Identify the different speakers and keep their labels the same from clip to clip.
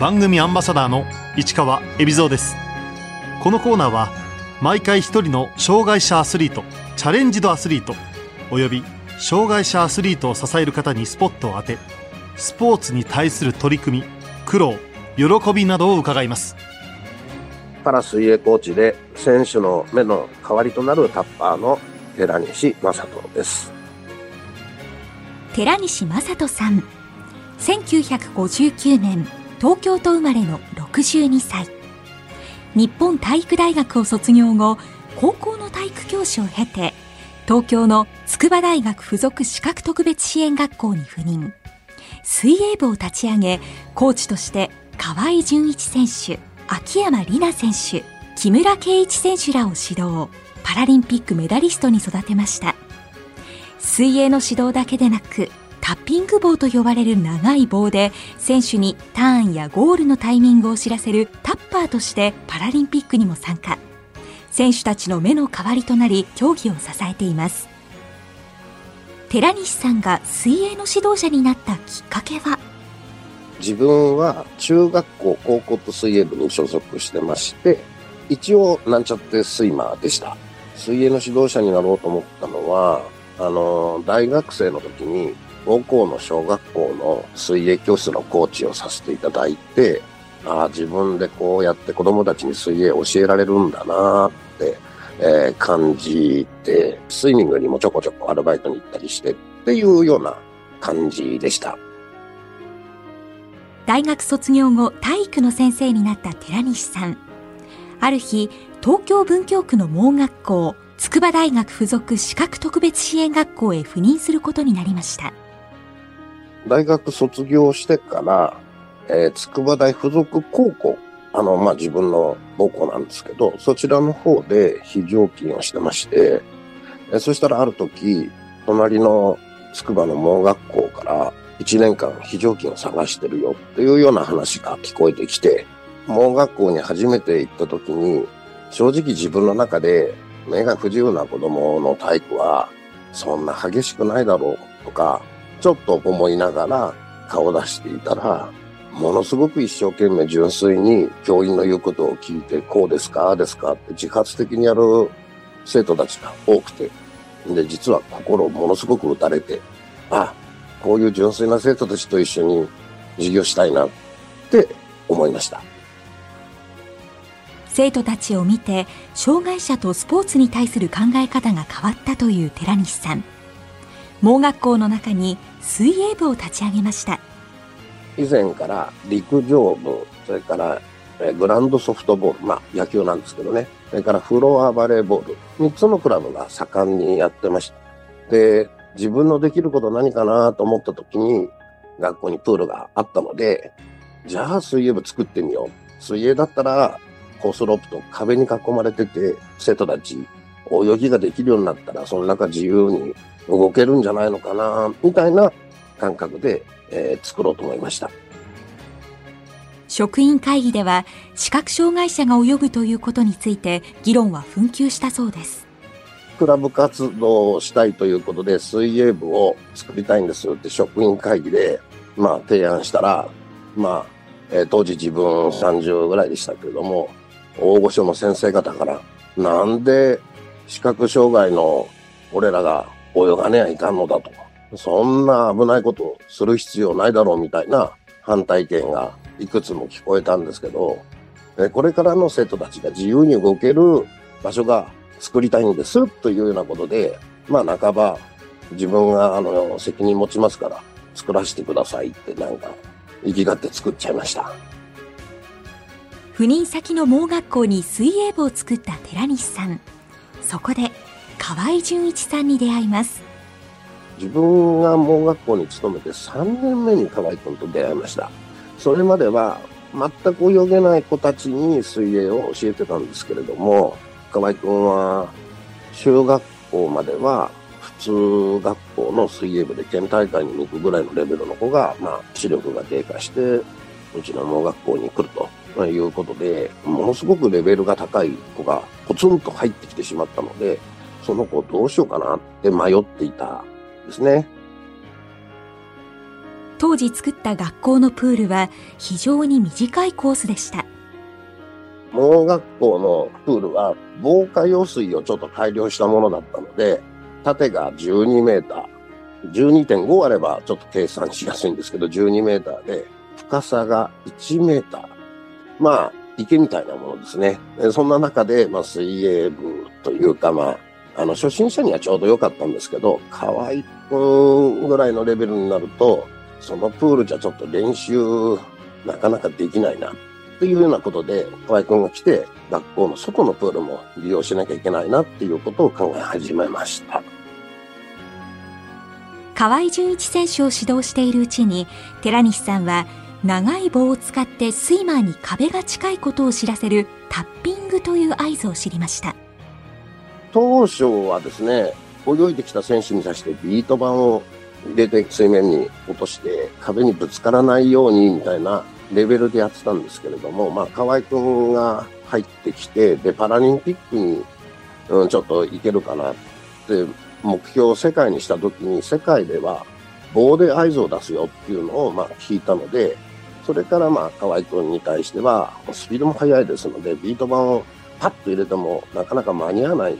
Speaker 1: 番組アンバサダーの市川恵比蔵です。このコーナーは毎回一人の障害者アスリートチャレンジドアスリートおよび障害者アスリートを支える方にスポットを当てスポーツに対する取り組み苦労喜びなどを伺います。
Speaker 2: パラ水泳コーチで選手の目の代わりとなるタッパーの寺西正人です。
Speaker 3: 寺西正人さん。1959年東京都生まれの62歳。日本体育大学を卒業後高校の体育教師を経て東京の筑波大学附属資格特別支援学校に赴任。水泳部を立ち上げコーチとして河合純一選手秋山里奈選手木村敬一選手らを指導パラリンピックメダリストに育てました。水泳の指導だけでなくタッピング棒と呼ばれる長い棒で選手にターンやゴールのタイミングを知らせるタッパーとしてパラリンピックにも参加。選手たちの目の代わりとなり競技を支えています。寺西さんが水泳の指導者になったきっかけは？
Speaker 2: 自分は中学校高校と水泳部に所属してまして一応なんちゃってスイマーでした。水泳の指導者になろうと思ったのはあの大学生の時に母校の小学校の水泳教室のコーチをさせていただいて、ああ、自分でこうやって子供たちに水泳教えられるんだなって、えー、感じて、スイミングにもちょこちょこアルバイトに行ったりしてっていうような感じでした。
Speaker 3: 大学卒業後、体育の先生になった寺西さん。ある日、東京文京区の盲学校、筑波大学附属資格特別支援学校へ赴任することになりました。
Speaker 2: 大学卒業してから、えー、筑波大附属高校、あの、まあ、自分の母校なんですけど、そちらの方で非常勤をしてまして、えー、そしたらある時、隣の筑波の盲学校から1年間非常勤を探してるよっていうような話が聞こえてきて、盲学校に初めて行った時に、正直自分の中で目が不自由な子供の体育はそんな激しくないだろうとか、ちょっと思いながら顔出していたら、ものすごく一生懸命純粋に教員の言うことを聞いて、こうですか、ああですかって自発的にやる生徒たちが多くて、で、実は心をものすごく打たれて、あ、こういう純粋な生徒たちと一緒に授業したいなって思いました。
Speaker 3: 生徒たちを見て、障害者とスポーツに対する考え方が変わったという寺西さん。盲学校の中に水泳部を立ち上げました
Speaker 2: 以前から陸上部それからグランドソフトボール、まあ野球なんですけどね、それからフロアバレーボール、3つのクラブが盛んにやってました。で、自分のできること何かなと思った時に、学校にプールがあったので、じゃあ水泳部作ってみよう。水泳だったら、コースロープと壁に囲まれてて、生徒たち泳ぎができるようになったら、その中自由に動けるんじゃないのかな、みたいな感覚で、えー、作ろうと思いました。
Speaker 3: 職員会議では視覚障害者が泳ぐということについて議論は紛糾したそうです。
Speaker 2: クラブ活動をしたいということで水泳部を作りたいんですって職員会議で、まあ提案したら、まあ、えー、当時自分30ぐらいでしたけれども、大御所の先生方から、なんで視覚障害の俺らが泳がねはいかんのだと。そんな危ないことをする必要ないだろうみたいな反対意見がいくつも聞こえたんですけど、これからの生徒たちが自由に動ける場所が作りたいんですというようなことで、まあ半ば自分があの責任持ちますから作らせてくださいってなんか生きがって作っちゃいました。
Speaker 3: 赴任先の盲学校に水泳部を作った寺西さん。そこで河合純一さんに出会います。
Speaker 2: 自分が盲学校に勤めて3年目に河合君と出会いました。それまでは全く泳げない子たちに水泳を教えてたんですけれども河合君は中学校までは普通学校の水泳部で県大会に行くぐらいのレベルの子が、まあ、視力が低下してうちの盲学校に来るということでものすごくレベルが高い子がポツンと入ってきてしまったのでその子どうしようかなって迷っていたですね。
Speaker 3: 当時作った学校のプールは非常に短いコースでした。
Speaker 2: 盲学校のプールは防火用水をちょっと改良したものだったので、縦が12メーター、12.5あればちょっと計算しやすいんですけど、12メーターで、深さが1メーター。まあ、池みたいなものですね。そんな中で、まあ、水泳部というか、まあ、あの、初心者にはちょうど良かったんですけど、河合くんぐらいのレベルになると、そのプールじゃちょっと練習、なかなかできないなっていうようなことで、河合くんが来て、学校の外のプールも利用しなきゃいけないなっていうことを考え始めました。
Speaker 3: 河合純一選手を指導しているうちに、寺西さんは、長い棒を使ってスイマーに壁が近いことを知らせるタッピングという合図を知りました。
Speaker 2: 当初はですね、泳いできた選手に対してビート板を入れて水面に落として壁にぶつからないようにみたいなレベルでやってたんですけれども、まあ、河合くんが入ってきて、で、パラリンピックに、うん、ちょっといけるかなって目標を世界にした時に、世界では棒で合図を出すよっていうのを、まあ、聞いたので、それからまあ、河合くんに対しては、スピードも速いですので、ビート板をパッと入れても、なかなか間に合わない、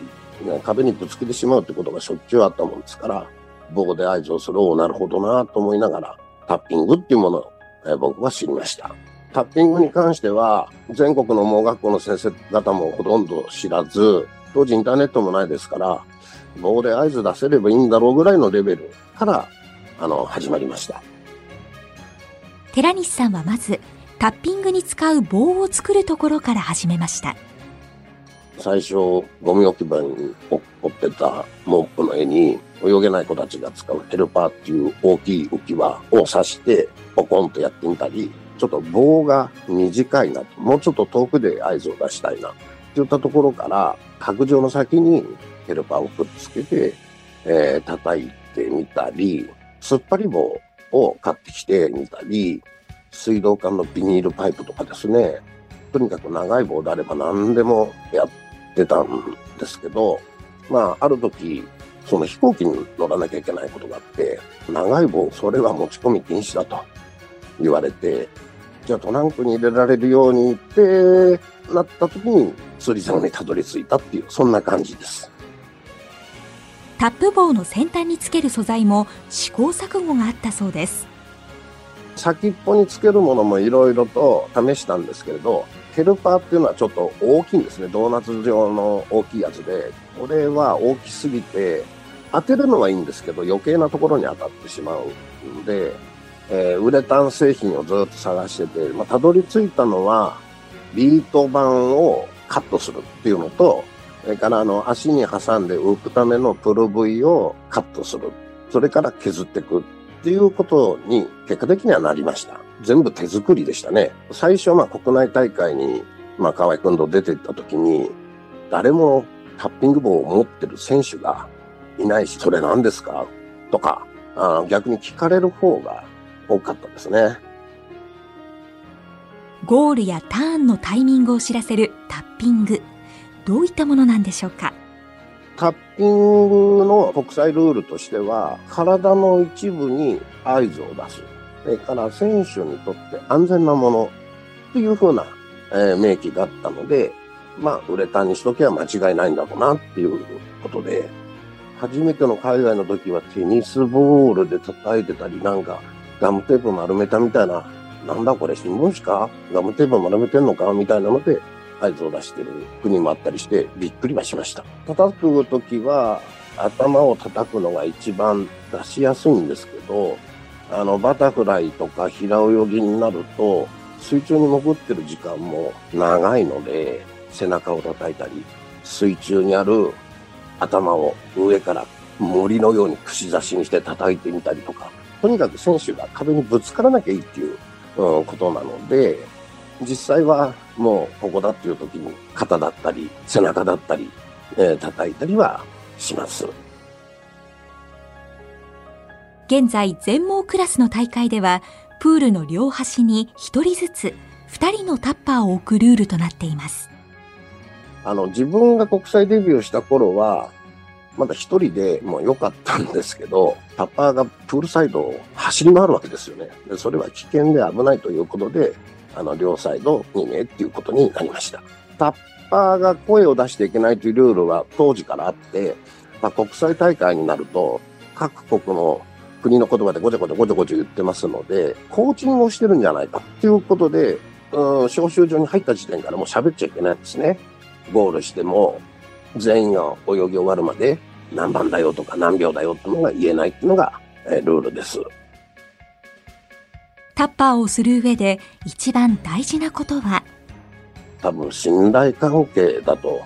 Speaker 2: 壁にぶつけてしまうってことがしょっちゅうあったもんですから、棒で合図をする、おなるほどなと思いながら、タッピングっていうものをえ僕は知りました。タッピングに関しては、全国の盲学校の先生方もほとんど知らず、当時インターネットもないですから、棒で合図出せればいいんだろうぐらいのレベルから、あの、始まりました。
Speaker 3: 寺西さんはまず、タッピングに使う棒を作るところから始めました。
Speaker 2: 最初、ゴミ置き場に落ってたモップの絵に、泳げない子たちが使うヘルパーっていう大きい浮き輪を刺して、ポコンとやってみたり、ちょっと棒が短いなと、もうちょっと遠くで合図を出したいな、っていったところから、角上の先にヘルパーをくっつけて、えー、叩いてみたり、突っ張り棒を買ってきてみたり、水道管のビニールパイプとかですね、とにかく長い棒であれば何でもやってたんですけど、まあ、ある時、その飛行機に乗らなきゃいけないことがあって、長い棒、それは持ち込み禁止だと言われて、じゃあトランクに入れられるようにってなった時に釣り竿にたどり着いたっていう、そんな感じです。
Speaker 3: タップ棒の先端につける素材も試行錯誤があったそうです。
Speaker 2: 先っぽにつけるものもいろいろと試したんですけれど、ヘルパーっていうのはちょっと大きいんですね。ドーナツ状の大きいやつで、これは大きすぎて、当てるのはいいんですけど、余計なところに当たってしまうんで、えー、ウレタン製品をずっと探してて、まあ、たどり着いたのは、ビート板をカットするっていうのと、それからあの足に挟んで浮くためのプル V をカットする。それから削っていくっていうことに結果的にはなりました。全部手作りでしたね。最初はまあ国内大会に、まあ河合君と出て行った時に、誰もタッピング棒を持ってる選手がいないし、それ何ですか？とかあ、逆に聞かれる方が多かったですね。
Speaker 3: ゴールやターンのタイミングを知らせるタッピング。どういったものなんでしょうか？
Speaker 2: タッピングの国際ルールとしては、体の一部に合図を出す。それから選手にとって安全なものというふうな、えー、明記があったので、まあ、ウレタンにしとけば間違いないんだろうなっていうことで、初めての海外の時はテニスボールで叩いてたり、なんかガムテープ丸めたみたいな、なんだこれ新聞紙か？ガムテープ丸めてんのか？みたいなので、合図を出してる国もあったりしてびっくりはしました。叩く時は頭を叩くのが一番出しやすいんですけど、あの、バタフライとか平泳ぎになると、水中に潜ってる時間も長いので、背中を叩いたり、水中にある頭を上から森のように串刺しにして叩いてみたりとか、とにかく選手が壁にぶつからなきゃいいっていう、うん、ことなので、実際はもうここだっていう時に肩だったり背中だったり、えー、叩いたりはします。
Speaker 3: 現在全盲クラスの大会ではプールの両端に1人ずつ2人のタッパーを置くルールとなっています。
Speaker 2: あの自分が国際デビューした頃はまだ一人でも良かったんですけど、タッパーがプールサイドを走り回るわけですよね。でそれは危険で危ないということで、あの、両サイド2名っていうことになりました。タッパーが声を出していけないというルールは当時からあって、まあ、国際大会になると、各国の国の言葉でごちゃごちゃごちゃごちゃ言ってますので、コーチングをしてるんじゃないかっていうことで、うん、招集所に入った時点からもう喋っちゃいけないんですね。ゴールしても、全員が泳ぎ終わるまで何番だよとか何秒だよってのが言えないっていうのが、えー、ルールです。
Speaker 3: タッパーをする上で一番大事なことは？
Speaker 2: 多分信頼関係だと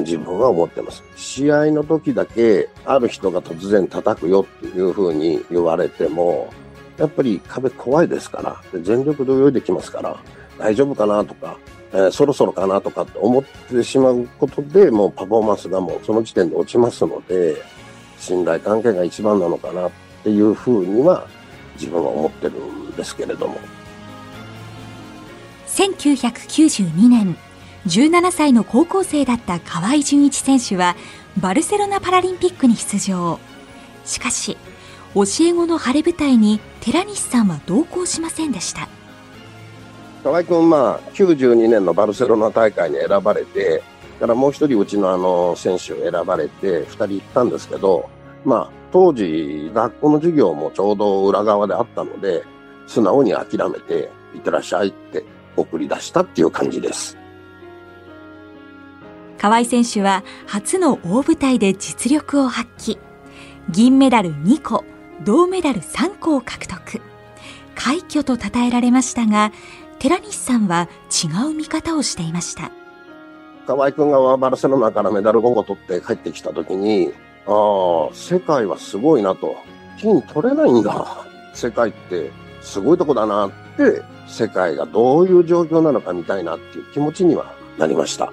Speaker 2: 自分は思ってます。試合の時だけある人が突然叩くよっていうふうに言われても、やっぱり壁怖いですから、全力で泳いできますから、大丈夫かなとか、えー、そろそろかなとかって思ってしまうことで、もうパフォーマンスがもうその時点で落ちますので、信頼関係が一番なのかなっていうふうには自分は思ってるんですけれども。
Speaker 3: 1992年、17歳の高校生だった河合純一選手は、バルセロナパラリンピックに出場。しかし、教え子の晴れ舞台に寺西さんは同行しませんでした。
Speaker 2: 河合君、まあ、92年のバルセロナ大会に選ばれて、からもう一人うちのあの選手を選ばれて、二人行ったんですけど、まあ、当時、学校の授業もちょうど裏側であったので、素直に諦めて、いってらっしゃいって送り出したっていう感じです。
Speaker 3: 河合選手は初の大舞台で実力を発揮。銀メダル2個、銅メダル3個を獲得。快挙と称えられましたが、寺西さんは違う見方をしていました。
Speaker 2: 河合君がバルセロナからメダル5個取って帰ってきた時に、ああ、世界はすごいなと。金取れないんだ。世界ってすごいとこだなって、世界がどういう状況なのか見たいなっていう気持ちにはなりました。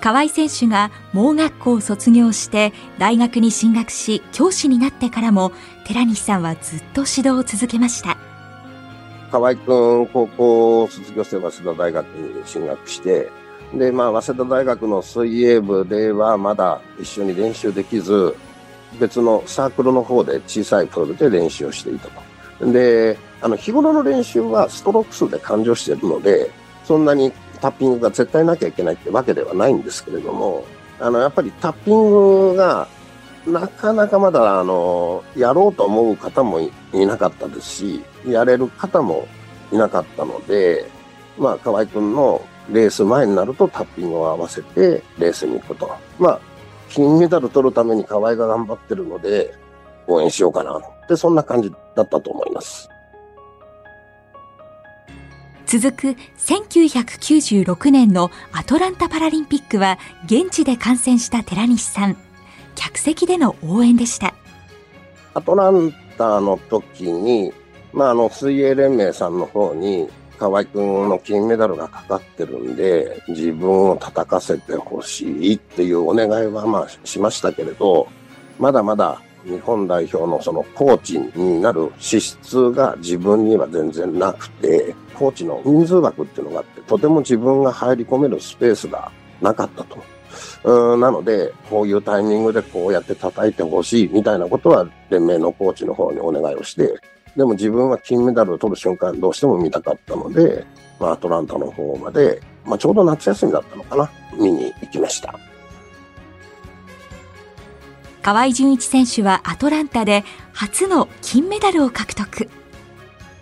Speaker 3: 河合選手が盲学校を卒業して大学に進学し教師になってからも寺西さんはずっと指導を続けました。
Speaker 2: 河合くん、高校を卒業して早稲田大学に進学して、で、まあ、早稲田大学の水泳部ではまだ一緒に練習できず、別のサークルの方で小さいプールで練習をしていたと。で、あの、日頃の練習はストローク数で完了しているので、そんなにタッピングが絶対なきゃいけないってわけではないんですけれども、あの、やっぱりタッピングがなかなかまだ、あの、やろうと思う方もいなかったですし、やれる方もいなかったので、まあ、河合くんのレース前になるとタッピングを合わせてレースに行くと。まあ、金メダル取るために河合が頑張ってるので、応援しようかなって、そんな感じだったと思います。
Speaker 3: 続く1996年のアトランタパラリンピックは現地で観戦した寺西さん。客席での応援でした。
Speaker 2: アトランタの時に、まあ、あの、水泳連盟さんの方に、河合くんの金メダルがかかってるんで、自分を叩かせてほしいっていうお願いはまあしましたけれど、まだまだ日本代表のそのコーチになる資質が自分には全然なくて、コーチの人数枠っていうのがあって、とても自分が入り込めるスペースがなかったと。うんなので、こういうタイミングでこうやって叩いてほしいみたいなことは連盟のコーチの方にお願いをして、でも自分は金メダルを取る瞬間どうしても見たかったので、まあ、アトランタの方まで、まあ、ちょうど夏休みだったのかな、見に行きました。
Speaker 3: 河合純一選手はアトランタで初の金メダルを獲得。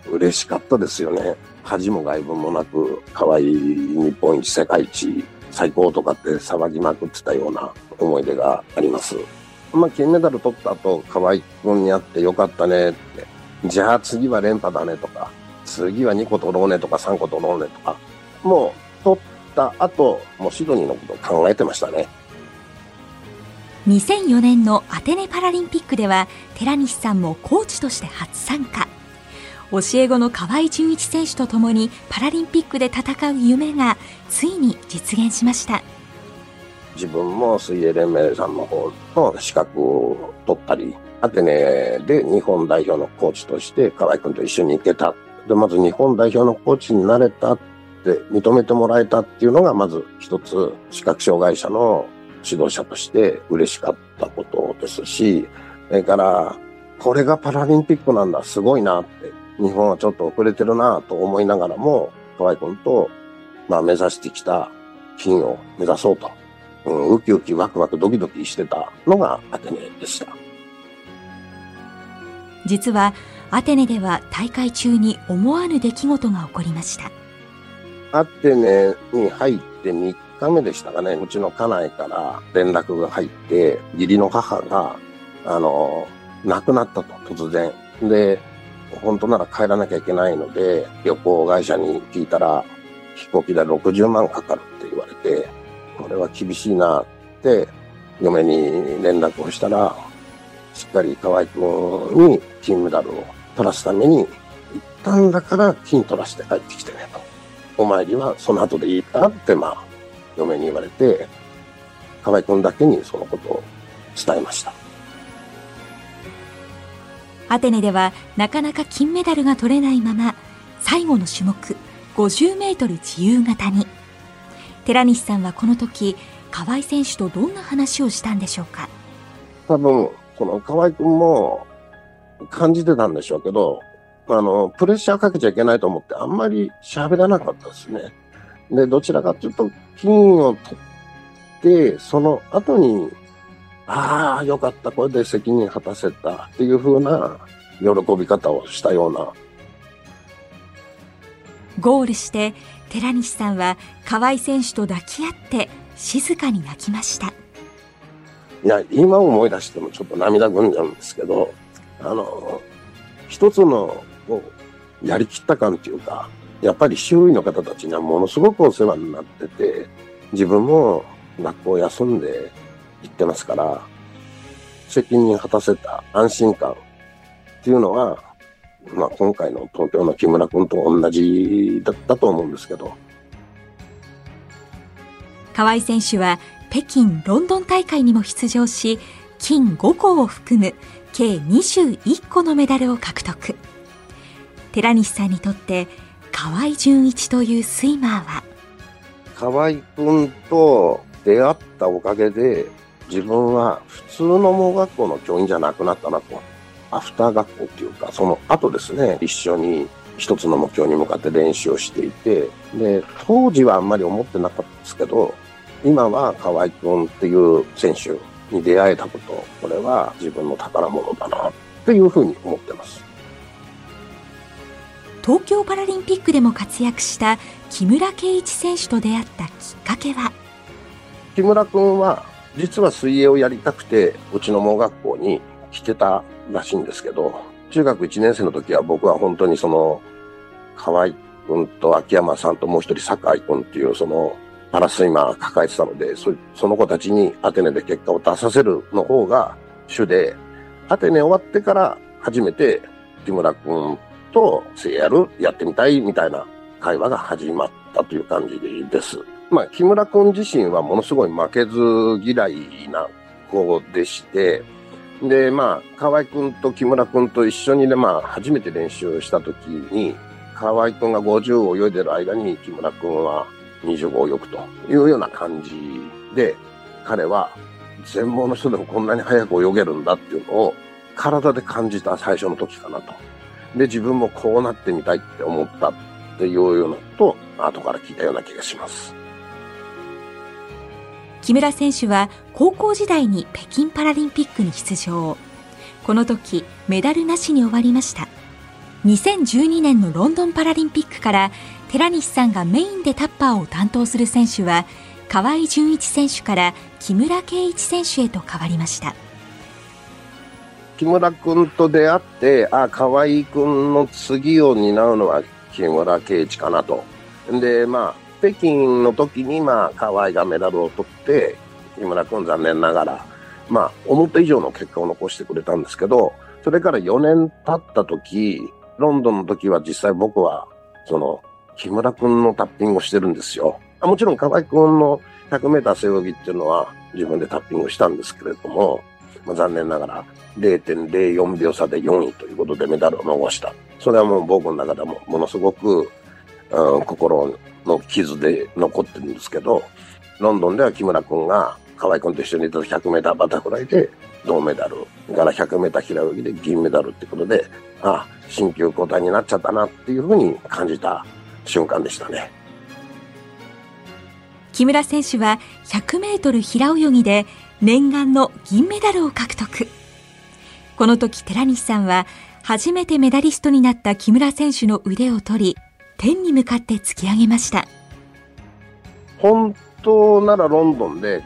Speaker 2: 嬉しかったですよね。恥も外聞もなく、河合日本一世界一最高とかって騒ぎまくってたような思い出があります。まあ、金メダル取った後、河合君に会ってよかったねって、じゃあ次は連覇だねとか、次は2個取ろうねとか3個取ろうねとか、もう取った後、もうシドニーのことを考えてましたね。
Speaker 3: 2004年のアテネパラリンピックでは、寺西さんもコーチとして初参加。教え子の河合純一選手とともにパラリンピックで戦う夢がついに実現しました
Speaker 2: 自分も水泳連盟さんの方の資格を取ったりアテネで日本代表のコーチとして河合君と一緒に行けたでまず日本代表のコーチになれたって認めてもらえたっていうのがまず一つ視覚障害者の指導者として嬉しかったことですし、それから、これがパラリンピックなんだ、すごいなって、日本はちょっと遅れてるなと思いながらも、河合君と、まあ目指してきた金を目指そうと、うん、ウキウキワクワクドキドキしてたのがアテネでした。
Speaker 3: 実はアテネでは大会中に思わぬ出来事が起こりました。
Speaker 2: アテネに入って3日目でしたかね、うちの家内から連絡が入って、義理の母が、あの、亡くなったと、突然。で、本当なら帰らなきゃいけないので、旅行会社に聞いたら、飛行機代60万かかるって言われて、これは厳しいなって、嫁に連絡をしたら、しっかり河合君に金メダルを取らすために行ったんだから金取らして帰ってきてねと。お参りはその後でいいかなって、まあ、嫁に言われて、河合君だけにそのことを伝えました。
Speaker 3: アテネではなかなか金メダルが取れないまま、最後の種目、50メートル自由形に。寺西さんはこの時、河合選手とどんな話をしたんでしょうか？
Speaker 2: 多分、この河合君も感じてたんでしょうけど、あの、プレッシャーかけちゃいけないと思ってあんまり喋らなかったですね。で、どちらかというと、金を取って、その後に、ああ、よかった、これで責任果たせたっていう風な喜び方をしたような。
Speaker 3: ゴールして、寺西さんは河合選手と抱き合って静かに泣きました。
Speaker 2: いや、今思い出してもちょっと涙ぐんじゃうんですけど、あの、一つの、こう、やりきった感っていうか、やっぱり周囲の方たちにはものすごくお世話になってて、自分も学校休んで行ってますから、責任果たせた安心感っていうのは、まあ今回の東京の木村君と同じだったと思うんですけど。
Speaker 3: 河合選手は北京、ロンドン大会にも出場し、金5個を含む計21個のメダルを獲得。寺西さんにとって河合純一というスイマーは
Speaker 2: 河合君と出会ったおかげで自分は普通の盲学校の教員じゃなくなったなと。アフター学校っていうか、その後ですね、一緒に一つの目標に向かって練習をしていて、で、当時はあんまり思ってなかったんですけど、今は河合君っていう選手に出会えたこと、これは自分の宝物だなっていうふうに思ってます。
Speaker 3: 東京パラリンピックでも活躍した木村敬一選手と出会ったきっかけは？
Speaker 2: 木村君は実は水泳をやりたくてうちの盲学校に来てたらしいんですけど中学1年生の時は僕は本当にその河合君と秋山さんともう一人酒井君っていうそのパラスイマー抱えてたので、そその子たちにアテネで結果を出させるの方が主で、アテネ終わってから初めて木村君とせやる、やってみたいみたいな会話が始まったという感じです。まあ、木村君自身はものすごい負けず嫌いな子でして、で、まあ、河合君と木村君と一緒にね、まあ、初めて練習した時に、河合君が50を泳いでる間に木村君は25を泳ぐというような感じで、彼は全盲の人でもこんなに早く泳げるんだっていうのを体で感じた最初の時かなと。で、自分もこうなってみたいって思ったっていうようなと、後から聞いたような気がします。
Speaker 3: 木村選手は高校時代に北京パラリンピックに出場。この時、メダルなしに終わりました。2012年のロンドンパラリンピックから寺西さんがメインでタッパーを担当する選手は河合純一選手から木村敬一選手へと変わりました
Speaker 2: 木村君と出会ってあ河合君の次を担うのは木村敬一かなとでまあ北京の時にまあ河合がメダルを取って木村君残念ながらまあ思った以上の結果を残してくれたんですけどそれから4年経った時ロンドンの時は実際僕はその木村くんのタッピングをしてるんですよ。もちろん河合くんの100メーター背泳ぎっていうのは自分でタッピングしたんですけれども、まあ、残念ながら0.04秒差で4位ということでメダルを逃した。それはもう僕の中でもものすごく、うん、心の傷で残ってるんですけど、ロンドンでは木村くんが河合君と一緒にいた100メーターバタフライで銅メダル、から100メーター平泳ぎで銀メダルってことで、ああ、新旧交代になっちゃったなっていうふうに感じた瞬間でしたね。
Speaker 3: 木村選手は100メートル平泳ぎで念願の銀メダルを獲得。この時寺西さんは初めてメダリストになった木村選手の腕を取り、天に向かって突き上げました。
Speaker 2: 本当ならロンドンで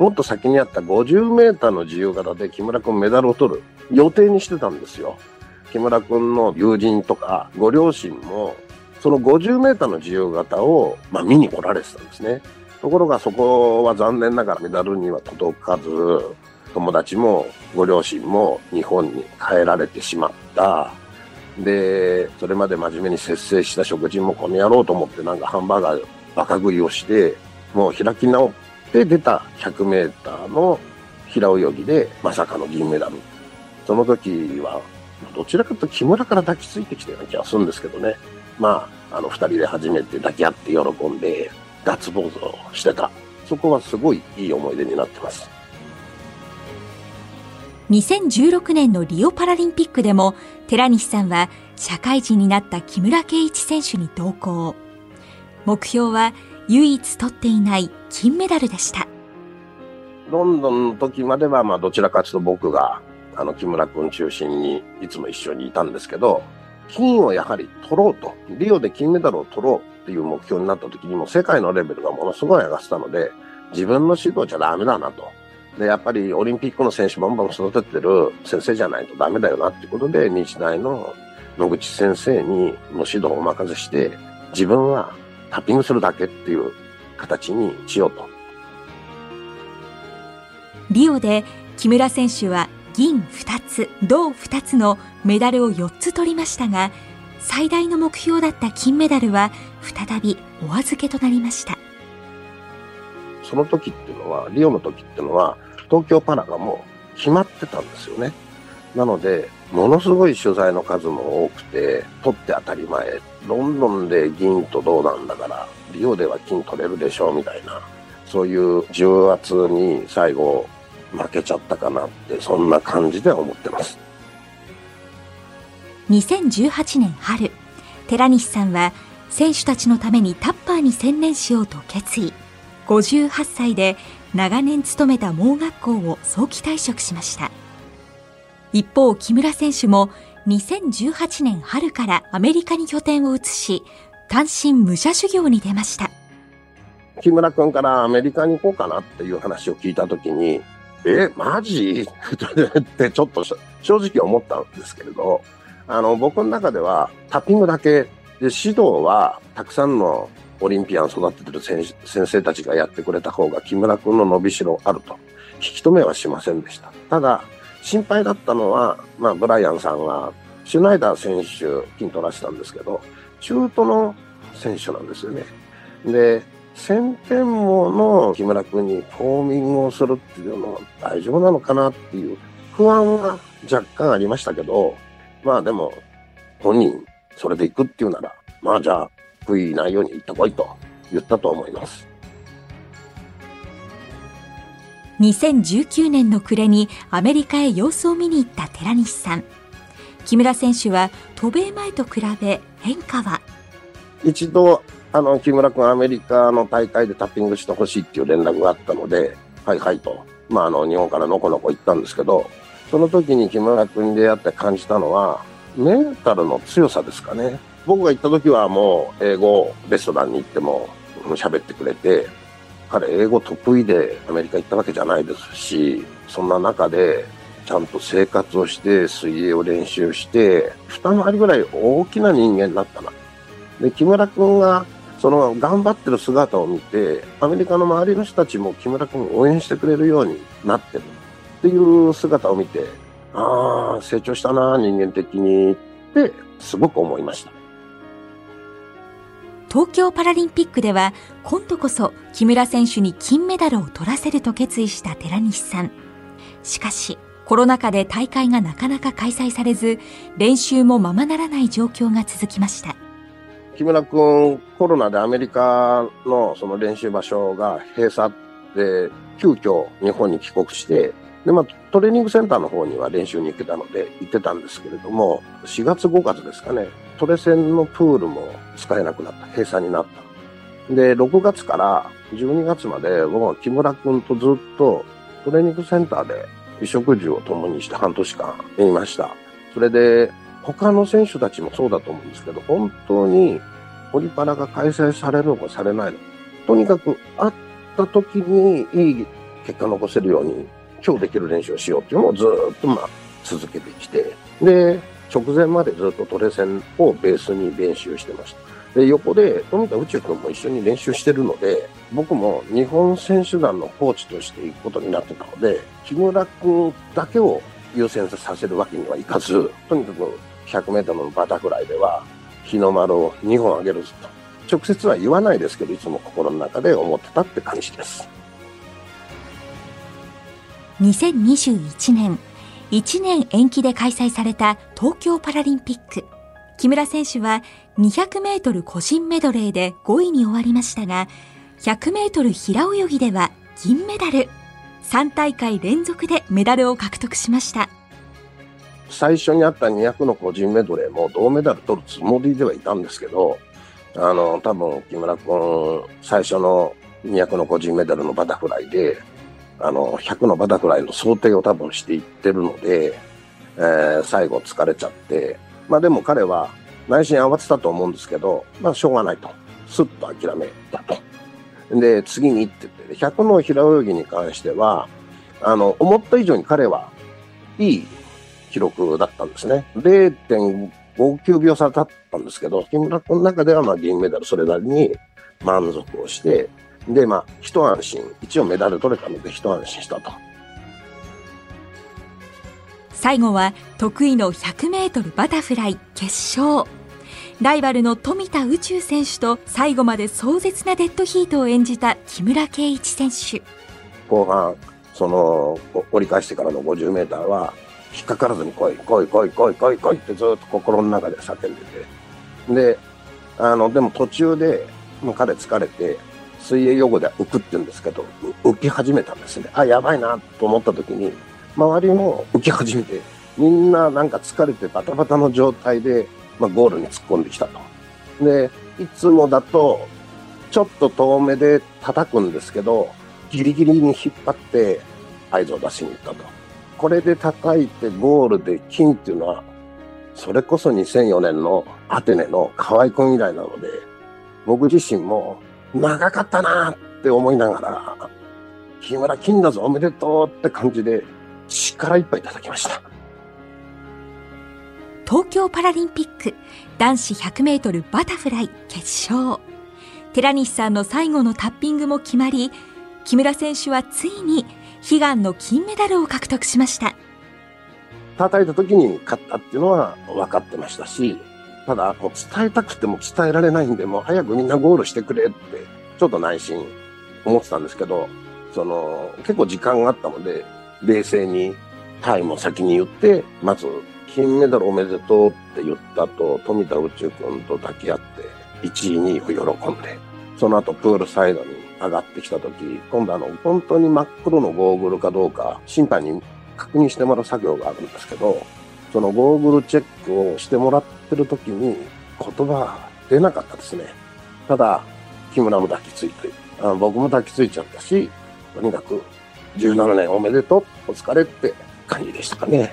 Speaker 2: もっと先にあった50メーターの自由形で木村君メダルを取る予定にしてたんですよ。木村君の友人とかご両親もその50メーターの自由形を、まあ、見に来られてたんですね。ところがそこは残念ながらメダルには届かず、友達もご両親も日本に帰られてしまった。で、それまで真面目に節制した食事もこの野郎と思ってなんかハンバーガーバカ食いをして、もう開き直って出た100メーターの平泳ぎでまさかの銀メダル。その時は、どちらかというと木村から抱きついてきたような気がするんですけどね。まあ、あの二人で初めて抱き合って喜んで、ガッツポーズをしてた。そこはすごいいい思い出になってます。
Speaker 3: 2016年のリオパラリンピックでも寺西さんは社会人になった木村敬一選手に同行。目標は唯一取っていない金メダルでした。
Speaker 2: ロンドンの時までは、まあどちらかというと僕が、あの木村君中心にいつも一緒にいたんですけど、金をやはり取ろうと、リオで金メダルを取ろうっていう目標になった時にも世界のレベルがものすごい上がってたので、自分の指導じゃダメだなと。で、やっぱりオリンピックの選手バンバン育ててる先生じゃないとダメだよなっていうことで、日大の野口先生にも指導をお任せして、自分はタッピングするだけっていう形にしようと。
Speaker 3: リオで木村選手は銀2つ、銅2つのメダルを4つ取りましたが、最大の目標だった金メダルは再びお預けとなりました。
Speaker 2: その時っていうのは、リオの時っていうのは、東京パラがもう決まってたんですよね。なので、ものすごい取材の数も多くて、取って当たり前。ロンドンで銀と銅なんだから、リオでは金取れるでしょうみたいな、そういう重圧に最後負けちゃったかなって、そんな感じでは思ってます。
Speaker 3: 2018年春、寺西さんは選手たちのためにタッパーに専念しようと決意。58歳で長年勤めた盲学校を早期退職しました。一方、木村選手も2018年春からアメリカに拠点を移し、単身武者修行に出ました。
Speaker 2: 木村君からアメリカに行こうかなっていう話を聞いたときに、え、マジ？ってちょっと正直思ったんですけれど、あの、僕の中ではタッピングだけで指導はたくさんのオリンピアン育ててる先生たちがやってくれた方が木村君の伸びしろあると。引き止めはしませんでした。ただ、心配だったのは、まあ、ブライアンさんが、シュナイダー選手、金取らせたんですけど、中途の選手なんですよね。で、1000点もの木村君にフォーミングをするっていうのは大丈夫なのかなっていう不安は若干ありましたけど、まあでも、本人、それで行くっていうなら、まあじゃあ、悔いないように行ってこいと言ったと思います。
Speaker 3: 2019年の暮れにアメリカへ様子を見に行った寺西さん。木村選手は渡米前と比べ変化は？
Speaker 2: 一度、あの、木村君アメリカの大会でタッピングしてほしいっていう連絡があったので、はいはいと、まあ、あの、日本からのこのこ行ったんですけど、その時に木村君に出会って感じたのは、メンタルの強さですかね。僕が行った時はもう英語レストランに行っても喋ってくれて、彼英語得意でアメリカ行ったわけじゃないですし、そんな中でちゃんと生活をして水泳を練習して、二回りぐらい大きな人間になったな。で、木村君がその頑張ってる姿を見て、アメリカの周りの人たちも木村君を応援してくれるようになってるっていう姿を見て、ああ、成長したな、人間的にってすごく思いました。
Speaker 3: 東京パラリンピックでは今度こそ木村選手に金メダルを取らせると決意した寺西さん。しかしコロナ禍で大会がなかなか開催されず練習もままならない状況が続きました。
Speaker 2: 木村君コロナでアメリカのその練習場所が閉鎖っで、急遽日本に帰国して、で、まあ、トレーニングセンターの方には練習に行けたので行ってたんですけれども、4月5月ですかね、トレセンのプールも使えなくなった。閉鎖になった。で、6月から12月まで僕は木村くんとずっとトレーニングセンターで衣食住を共にして半年間いました。それで、他の選手たちもそうだと思うんですけど、本当にオリパラが開催されるのかされないのか。とにかく会った時にいい結果残せるように今日できる練習をしようっていうのをずっとまあ続けてきて、で、直前までずっとトレセンをベースに練習してました。で、横で富田宇宙君も一緒に練習してるので、僕も日本選手団のコーチとして行くことになってたので、木村君だけを優先させるわけにはいかず、とにかく100メートルのバタフライでは日の丸を2本上げるぞと。直接は言わないですけど、いつも心の中で思ってたって感じです。
Speaker 3: 2021年、1年延期で開催された東京パラリンピック。木村選手は200メートル個人メドレーで5位に終わりましたが、100メートル平泳ぎでは銀メダル。3大会連続でメダルを獲得しました。
Speaker 2: 最初にあった200の個人メドレーも銅メダル取るつもりではいたんですけど、あの、多分木村君、最初の200の個人メダルのバタフライで、あの、100のバタフライの想定を多分していってるので、えー最後疲れちゃって、まあでも彼は内心慌てたと思うんですけど、まあしょうがないと。スッと諦めたと。で、次にって言って、100の平泳ぎに関しては、あの、思った以上に彼はいい記録だったんですね。0.59秒差だったんですけど、木村君の中ではまあ銀メダルそれなりに満足をして、で、まあ、一安心、一応メダル取れたので一安心したと。
Speaker 3: 最後は得意の100メートルバタフライ決勝。ライバルの富田宇宙選手と最後まで壮絶なデッドヒートを演じた木村敬一選手。
Speaker 2: 後半、その、お折り返してからの50メーターは、引っかからずに来い、来い、来い、来い、来い、来いってずっと心の中で叫んでて。で、あの、でも途中で、もう彼疲れて、水泳用語では浮くって言うんですけど、浮き始めたんですね。あ、やばいなと思った時に、周りも浮き始めて、みんななんか疲れてバタバタの状態で、まあ、ゴールに突っ込んできたと。で、いつもだと、ちょっと遠目で叩くんですけど、ギリギリに引っ張って合図を出しに行ったと。これで叩いてゴールで金っていうのは、それこそ2004年のアテネの河合君以来なので、僕自身も長かったなって思いながら、木村金だぞおめでとうって感じで力いっぱい叩きました。
Speaker 3: 東京パラリンピック男子100メートルバタフライ決勝。寺西さんの最後のタッピングも決まり、木村選手はついに悲願の金メダルを獲得しました。
Speaker 2: 叩いた時に勝ったっていうのは分かってましたし、ただ、もう伝えたくても伝えられないんで、もう早くみんなゴールしてくれって、ちょっと内心思ってたんですけど、その、結構時間があったので、冷静にタイムを先に言って、まず、金メダルおめでとうって言った後、富田宇宙君と抱き合って、1位、2位を喜んで、その後プールサイドに上がってきた時、今度あの、本当に真っ黒のゴーグルかどうか、審判に確認してもらう作業があるんですけど、そのゴーグルチェックをしてもらってる時に言葉が出なかったですね。ただ、木村も抱きついて、あ僕も抱きついちゃったし、とにかく17年おめでとう、お疲れって感じでしたかね。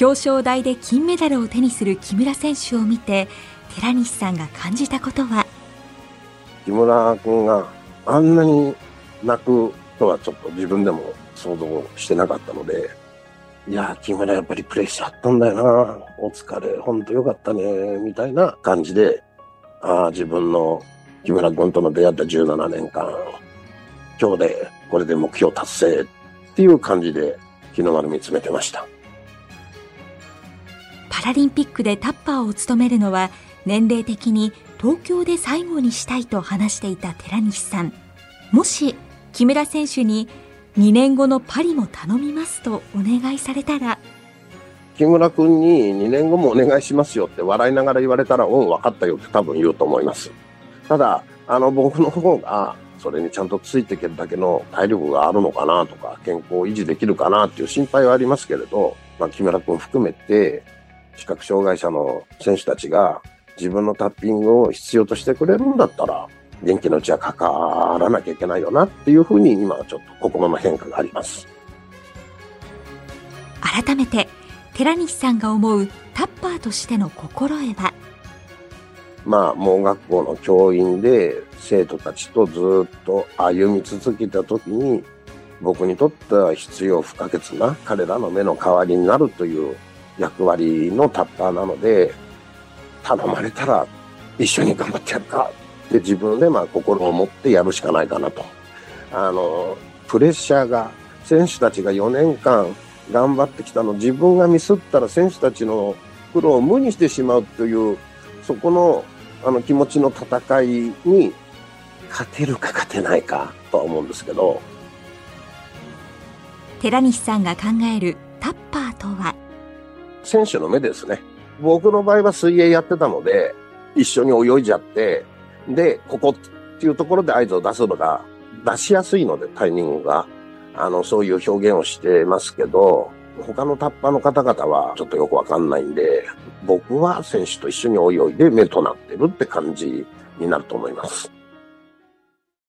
Speaker 3: 表彰台で金メダルを手にする木村選手を見て、寺西さんが感じたことは、
Speaker 2: 木村君があんなに泣くとはちょっと自分でも想像してなかったので、いや、木村やっぱりプレッシャーあったんだよな。お疲れ、ほんとよかったね、みたいな感じで、ああ、自分の木村君との出会った17年間、今日でこれで目標達成っていう感じで日の丸見つめてました。
Speaker 3: パラリンピックでタッパーを務めるのは年齢的に東京で最後にしたいと話していた寺西さん。もし木村選手に2年後のパリも頼みますとお願いされたら、
Speaker 2: 木村君に2年後もお願いしますよって笑いながら言われたら、うん、分かったよって多分言うと思います。ただ、あの、僕の方がそれにちゃんとついていけるだけの体力があるのかなとか、健康を維持できるかなっていう心配はありますけれど、まあ、木村君含めて、視覚障害者の選手たちが自分のタッピングを必要としてくれるんだったら、元気のうちは関わらなきゃいけないよなっていうふうに今はちょっと心の変化があります。
Speaker 3: 改めて、寺西さんが思うタッパーとしての心得は
Speaker 2: まあ、盲学校の教員で生徒たちとずっと歩み続けた時に、僕にとっては必要不可欠な彼らの目の代わりになるという役割のタッパーなので、頼まれたら一緒に頑張ってやるかって自分でまあ心を持ってやるしかないかなと。あの、プレッシャーが選手たちが4年間頑張ってきたの自分がミスったら選手たちの苦労を無にしてしまうというそこのあの気持ちの戦いに勝てるか勝てないかとは思うんですけど。
Speaker 3: 寺西さんが考えるタッパーとは？
Speaker 2: 選手の目ですね。僕の場合は水泳やってたので一緒に泳いじゃってでここっていうところで合図を出すのが出しやすいのでタイミングがあのそういう表現をしてますけど他のタッパーの方々はちょっとよくわかんないんで、僕は選手と一緒に泳いで目となってるって感じになると思います。